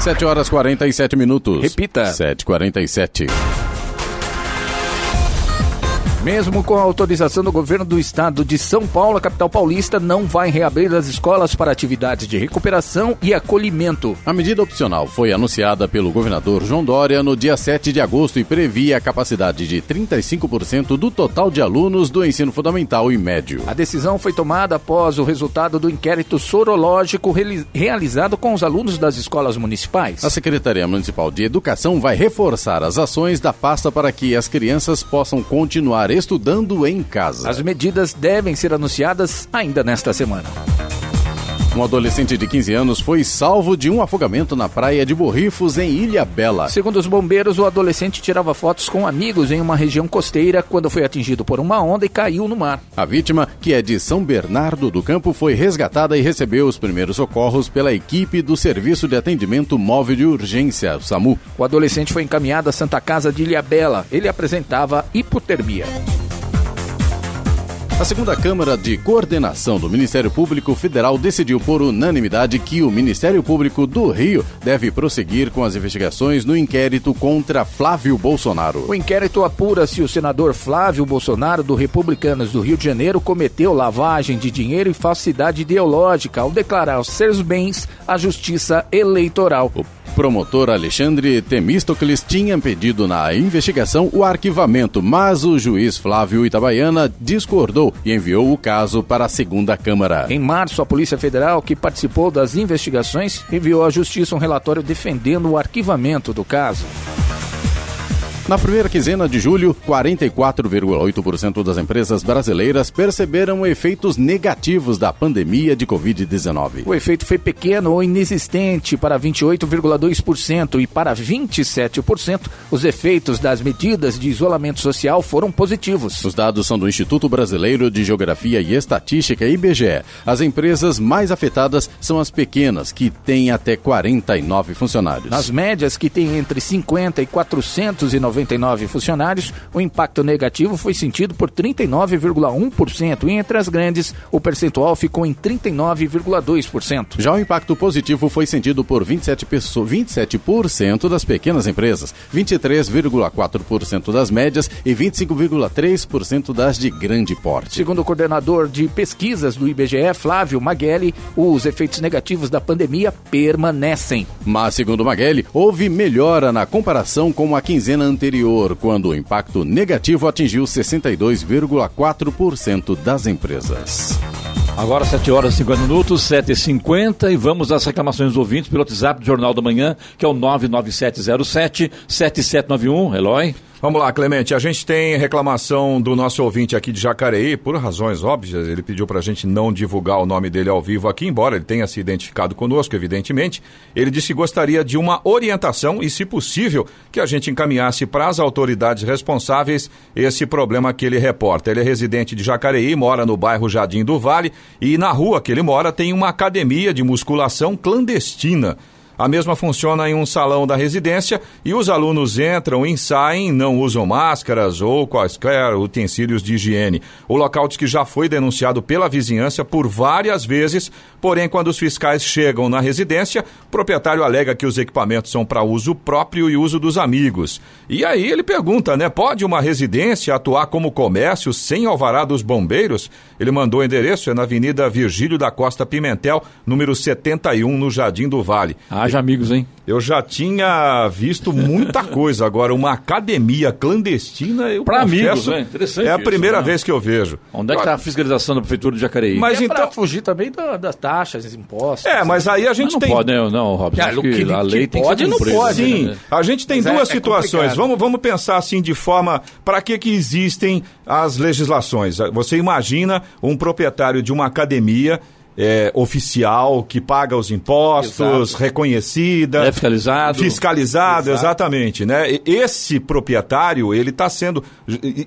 7 horas 47 minutos. Repita. 7h47. Mesmo com a autorização do governo do estado de São Paulo, a capital paulista não vai reabrir as escolas para atividades de recuperação e acolhimento. A medida opcional foi anunciada pelo governador João Dória no dia 7 de agosto e previa a capacidade de 35% do total de alunos do ensino fundamental e médio. A decisão foi tomada após o resultado do inquérito sorológico realizado com os alunos das escolas municipais. A Secretaria Municipal de Educação vai reforçar as ações da pasta para que as crianças possam continuar estudando em casa. As medidas devem ser anunciadas ainda nesta semana. Um adolescente de 15 anos foi salvo de um afogamento na praia de Borrifos, em Ilha Bela. Segundo os bombeiros, o adolescente tirava fotos com amigos em uma região costeira quando foi atingido por uma onda e caiu no mar. A vítima, que é de São Bernardo do Campo, foi resgatada e recebeu os primeiros socorros pela equipe do Serviço de Atendimento Móvel de Urgência, o SAMU. O adolescente foi encaminhado à Santa Casa de Ilha Bela. Ele apresentava hipotermia. A segunda Câmara de Coordenação do Ministério Público Federal decidiu por unanimidade que o Ministério Público do Rio deve prosseguir com as investigações no inquérito contra Flávio Bolsonaro. O inquérito apura se o senador Flávio Bolsonaro, do Republicanos do Rio de Janeiro, cometeu lavagem de dinheiro e falsidade ideológica ao declarar os seus bens à Justiça Eleitoral. O promotor Alexandre Temístocles tinha pedido na investigação o arquivamento, mas o juiz Flávio Itabaiana discordou e enviou o caso para a segunda Câmara. Em março, a Polícia Federal, que participou das investigações, enviou à Justiça um relatório defendendo o arquivamento do caso. Na primeira quinzena de julho, 44,8% das empresas brasileiras perceberam efeitos negativos da pandemia de Covid-19. O efeito foi pequeno ou inexistente para 28,2% e para 27% os efeitos das medidas de isolamento social foram positivos. Os dados são do Instituto Brasileiro de Geografia e Estatística, IBGE. As empresas mais afetadas são as pequenas, que têm até 49 funcionários. Nas médias, que têm entre 50 e 490 99 funcionários, o impacto negativo foi sentido por 39,1% e entre as grandes, o percentual ficou em 39,2%. Já o impacto positivo foi sentido por 27%, 27 das pequenas empresas, 23,4% das médias e 25,3% das de grande porte. Segundo o coordenador de pesquisas do IBGE, Flávio Maguelli, os efeitos negativos da pandemia permanecem. Mas, segundo Maguelli, houve melhora na comparação com a quinzena anterior anterior, quando o impacto negativo atingiu 62,4% das empresas. Agora 7 horas e 50 minutos, 7 e 50 e vamos às reclamações dos ouvintes pelo WhatsApp do Jornal da Manhã, que é o 99707 7791. Eloy. Vamos lá, Clemente. A gente tem reclamação do nosso ouvinte aqui de Jacareí, por razões óbvias. Ele pediu para a gente não divulgar o nome dele ao vivo aqui, embora ele tenha se identificado conosco, evidentemente. Ele disse que gostaria de uma orientação e, se possível, que a gente encaminhasse para as autoridades responsáveis esse problema que ele reporta. Ele é residente de Jacareí, mora no bairro Jardim do Vale e na rua que ele mora tem uma academia de musculação clandestina. A mesma funciona em um salão da residência e os alunos entram e saem, não usam máscaras ou quaisquer utensílios de higiene. O diz que já foi denunciado pela vizinhança por várias vezes, porém, quando os fiscais chegam na residência, o proprietário alega que os equipamentos são para uso próprio e uso dos amigos. E aí ele pergunta, né? Pode uma residência atuar como comércio sem alvará dos bombeiros? Ele mandou o endereço, é na Avenida Virgílio da Costa Pimentel, número 71, no Jardim do Vale. Haja amigos, hein? Eu já tinha visto muita coisa. Agora, uma academia clandestina, eu Para confesso, amigos, né? Interessante É a isso, primeira né? vez que eu vejo. Onde é que está a fiscalização da Prefeitura de Jacareí? Mas é então- para fugir também da- das taxas, impostos. É, mas aí a Mas gente não tem. pode, né? Não, Robson. Acho o que- que a que lei tem pode, que ser não pode. né? Sim, a gente tem Mas é- duas é situações. complicado. vamos, vamos pensar assim de forma. Para que, que existem as legislações? Você imagina um proprietário de uma academia. É, oficial que paga os impostos, reconhecida, É fiscalizado. fiscalizado, Exato. exatamente, né? Esse proprietário ele está sendo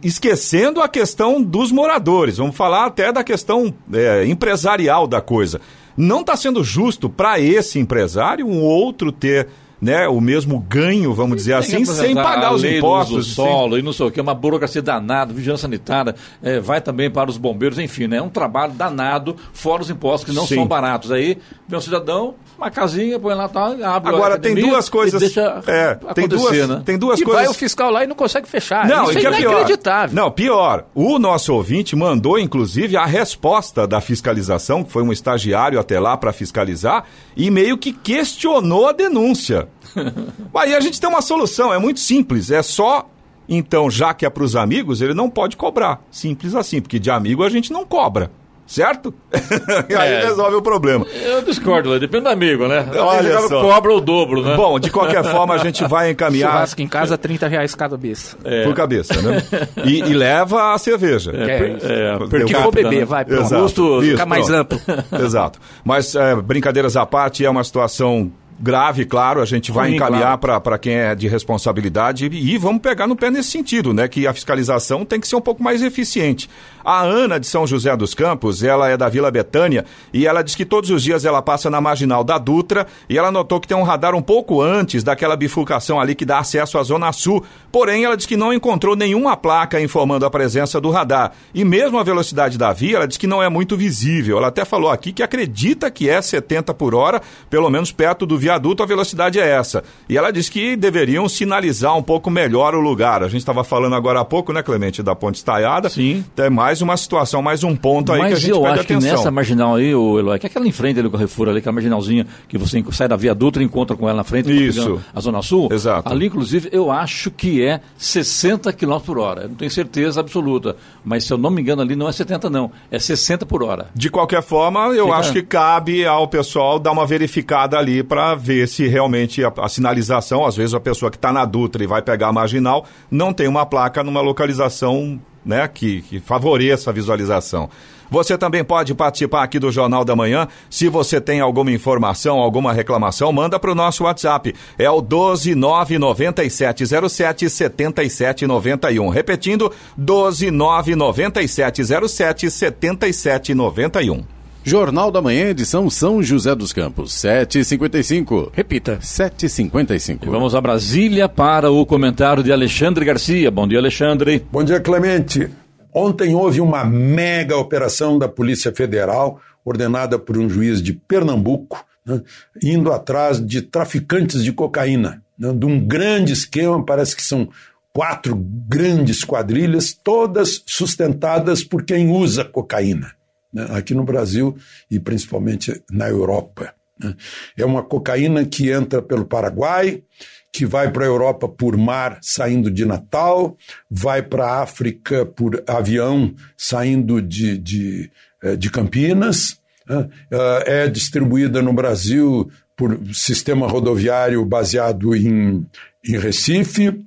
esquecendo a questão dos moradores. Vamos falar até da questão é, empresarial da coisa. Não está sendo justo para esse empresário um outro ter né, o mesmo ganho, vamos dizer assim, sem pagar os impostos. do solo e não sei o que, uma burocracia danada, vigilância sanitária, é, vai também para os bombeiros, enfim, né? É um trabalho danado, fora os impostos que não Sim. são baratos. Aí, vem um cidadão, uma casinha, põe lá, tá, abre Agora tem duas coisas. deixa é, tem duas, né? tem duas E coisas. vai o fiscal lá e não consegue fechar. Não, Isso e que é é pior. inacreditável. Não, pior. O nosso ouvinte mandou, inclusive, a resposta da fiscalização, que foi um estagiário até lá para fiscalizar, e meio que questionou a denúncia. Aí a gente tem uma solução, é muito simples. É só, então, já que é para os amigos, ele não pode cobrar. Simples assim, porque de amigo a gente não cobra. certo? e aí é. resolve o problema. Eu discordo, depende do amigo, né? Olha só. Cobra o dobro, né? Bom, de qualquer forma, a gente vai encaminhar. Churrasco em casa, 30 reais cada cabeça. É. Por cabeça, né? E, e, leva a cerveja. É, é, é porque for beber, vai, para o gosto ficar mais amplo. Exato. Mas, é, brincadeiras à parte, é uma situação grave, claro, a gente vai Sim, encaminhar claro. para quem é de responsabilidade e, e vamos pegar no pé nesse sentido, né? Que a fiscalização tem que ser um pouco mais eficiente. A Ana de São José dos Campos, ela é da Vila Betânia e ela diz que todos os dias ela passa na marginal da Dutra e ela notou que tem um radar um pouco antes daquela bifurcação ali que dá acesso à Zona Sul. Porém, ela diz que não encontrou nenhuma placa informando a presença do radar. E mesmo a velocidade da via, ela diz que não é muito visível. Ela até falou aqui que acredita que é 70 por hora, pelo menos perto do viaduto a velocidade é essa. E ela diz que deveriam sinalizar um pouco melhor o lugar. A gente estava falando agora há pouco, né, Clemente, da Ponte Estaiada. Sim. Tem mais uma situação, mais um ponto aí Mas que a gente eu acho atenção. que nessa marginal aí, o Eloy, que é aquela em frente ali do Carrefour ali, aquela marginalzinha que você sai da viaduto e encontra com ela na frente. Isso. A Zona Sul. Exato. Ali, inclusive, eu acho que é 60 km por hora. Eu não tenho certeza absoluta. Mas se eu não me engano ali não é 70 não, é 60 por hora. De qualquer forma, eu Fica... acho que cabe ao pessoal dar uma verificada ali para ver se realmente a, a, sinalização, às vezes a pessoa que está na Dutra e vai pegar a marginal, não tem uma placa numa localização né, que, que favoreça a visualização. Você também pode participar aqui do Jornal da Manhã. Se você tem alguma informação, alguma reclamação, manda para o nosso WhatsApp. É o 12997077791. Repetindo, 12997077791. Jornal da Manhã, edição São José dos Campos, 7h55. Repita. 7h55. E vamos a Brasília para o comentário de Alexandre Garcia. Bom dia, Alexandre. Bom dia, Clemente. Ontem houve uma mega operação da Polícia Federal, ordenada por um juiz de Pernambuco, né, indo atrás de traficantes de cocaína, né, de um grande esquema, parece que são quatro grandes quadrilhas, todas sustentadas por quem usa cocaína, né, aqui no Brasil e principalmente na Europa. Né. É uma cocaína que entra pelo Paraguai, que vai para a Europa por mar saindo de Natal, vai para a África por avião saindo de, de, eh, de Campinas, né? eh, é distribuída no Brasil por sistema rodoviário baseado em, em Recife,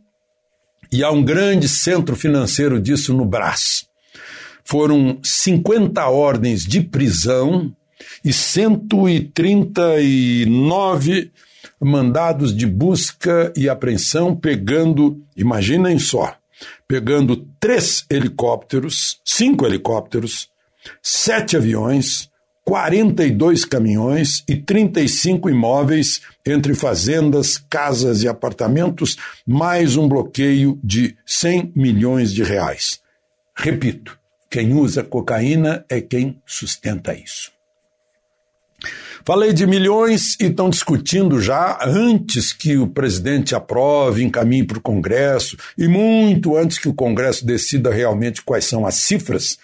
e há um grande centro financeiro disso no Brás. Foram 50 ordens de prisão e 139 mandados de busca e apreensão, pegando, imaginem só, pegando três helicópteros, cinco helicópteros, sete aviões, 42 caminhões e 35 imóveis entre fazendas, casas e apartamentos, mais um bloqueio de 100 milhões de reais. Repito, quem usa cocaína é quem sustenta isso. Falei de milhões e estão discutindo já antes que o presidente aprove, encaminhe para o Congresso e muito antes que o Congresso decida realmente quais são as cifras,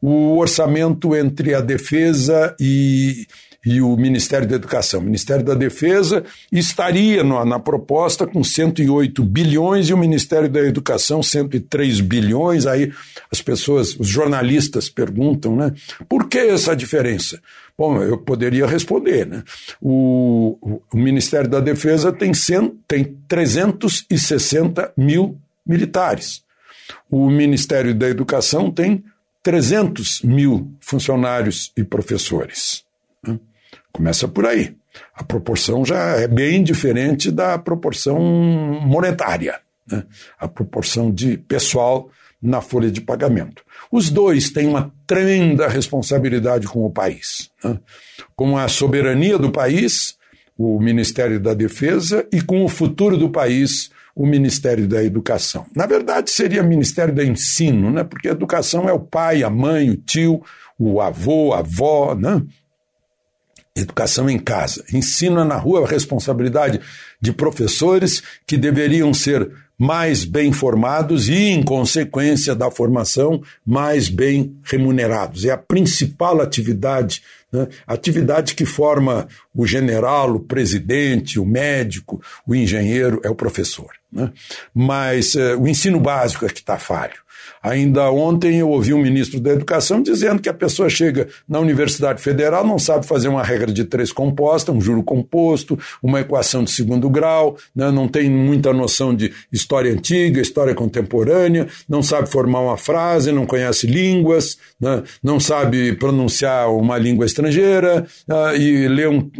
o orçamento entre a defesa e, e o Ministério da Educação. O Ministério da Defesa estaria na, na, proposta com 108 bilhões e o Ministério da Educação 103 bilhões. Aí as pessoas, os jornalistas perguntam, né? Por que essa diferença? Bom, eu poderia responder, né? O, o Ministério da Defesa tem, 100, tem 360 mil militares. O Ministério da Educação tem 300 mil funcionários e professores. Começa por aí. A proporção já é bem diferente da proporção monetária, né? a proporção de pessoal na folha de pagamento. Os dois têm uma tremenda responsabilidade com o país, né? com a soberania do país, o Ministério da Defesa, e com o futuro do país, o Ministério da Educação. Na verdade, seria Ministério do Ensino, né? porque a educação é o pai, a mãe, o tio, o avô, a avó, né? Educação em casa. Ensino na rua a responsabilidade de professores que deveriam ser mais bem formados e, em consequência da formação, mais bem remunerados. É a principal atividade, né? atividade que forma o general, o presidente, o médico, o engenheiro, é o professor. Né? Mas uh, o ensino básico é que está falho. Ainda ontem eu ouvi um ministro da Educação dizendo que a pessoa chega na Universidade Federal, não sabe fazer uma regra de três composta, um juro composto, uma equação de segundo grau, né, não tem muita noção de história antiga, história contemporânea, não sabe formar uma frase, não conhece línguas, né, não sabe pronunciar uma língua estrangeira uh, e lê um,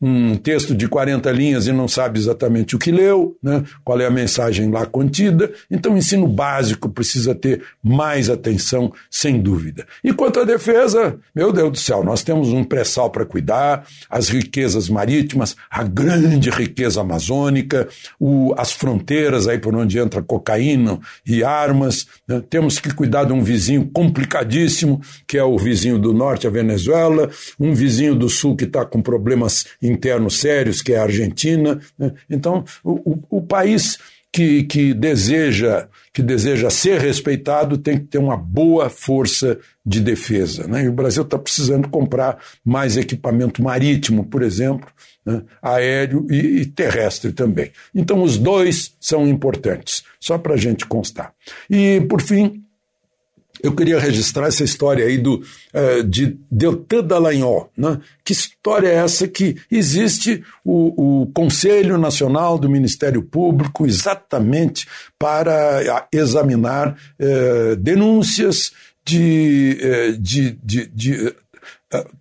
um, texto de 40 linhas e não sabe exatamente o que leu, né, qual é a mensagem lá contida. Então, o ensino básico precisa ter mais atenção, sem dúvida. E quanto à defesa, meu Deus do céu, nós temos um pré-sal para cuidar, as riquezas marítimas, a grande riqueza amazônica, o, as fronteiras aí por onde entra cocaína e armas. Né? Temos que cuidar de um vizinho complicadíssimo, que é o vizinho do norte, a Venezuela, um vizinho do sul que está com problemas internos sérios, que é a Argentina. Né? Então, o, o, o país que, que, deseja, que deseja ser respeitado tem que ter uma boa força de defesa. Né? E o Brasil está precisando comprar mais equipamento marítimo, por exemplo, né? aéreo e, e, terrestre também. Então, os dois são importantes, só para a gente constar. E, por fim, eu queria registrar essa história aí do, uh, de Deltan Dallagnol. Né? Que história é essa que existe o, o Conselho Nacional do Ministério Público exatamente para examinar uh, denúncias de, uh, de, de, de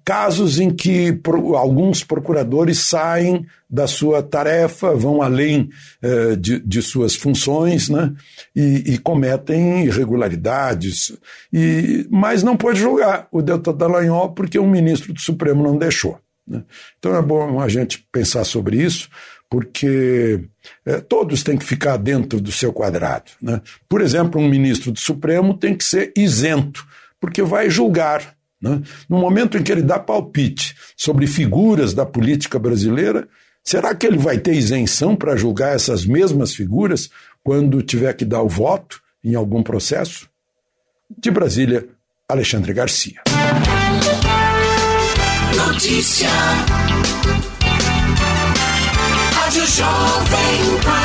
casos em que alguns procuradores saem da sua tarefa, vão além eh, de, de, suas funções, né? E, e, cometem irregularidades, e, mas não pode julgar o Delta Dallagnol porque um ministro do Supremo não deixou. Né? Então é bom a gente pensar sobre isso, porque eh, todos têm que ficar dentro do seu quadrado. Né? Por exemplo, um ministro do Supremo tem que ser isento, porque vai julgar né? No momento em que ele dá palpite sobre figuras da política brasileira, será que ele vai ter isenção para julgar essas mesmas figuras quando tiver que dar o voto em algum processo? De Brasília, Alexandre Garcia. Notícia. Rádio Jovem Pan.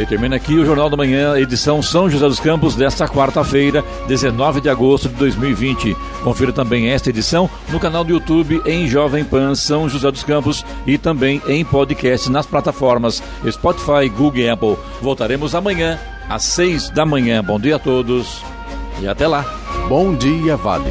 E termina aqui o Jornal da Manhã, edição São José dos Campos, desta quarta-feira, 19 de agosto de 2020. Confira também esta edição no canal do YouTube em Jovem Pan São José dos Campos e também em podcast nas plataformas Spotify, Google e Apple. Voltaremos amanhã às 6 da manhã. Bom dia a todos e até lá. Bom dia, Vale.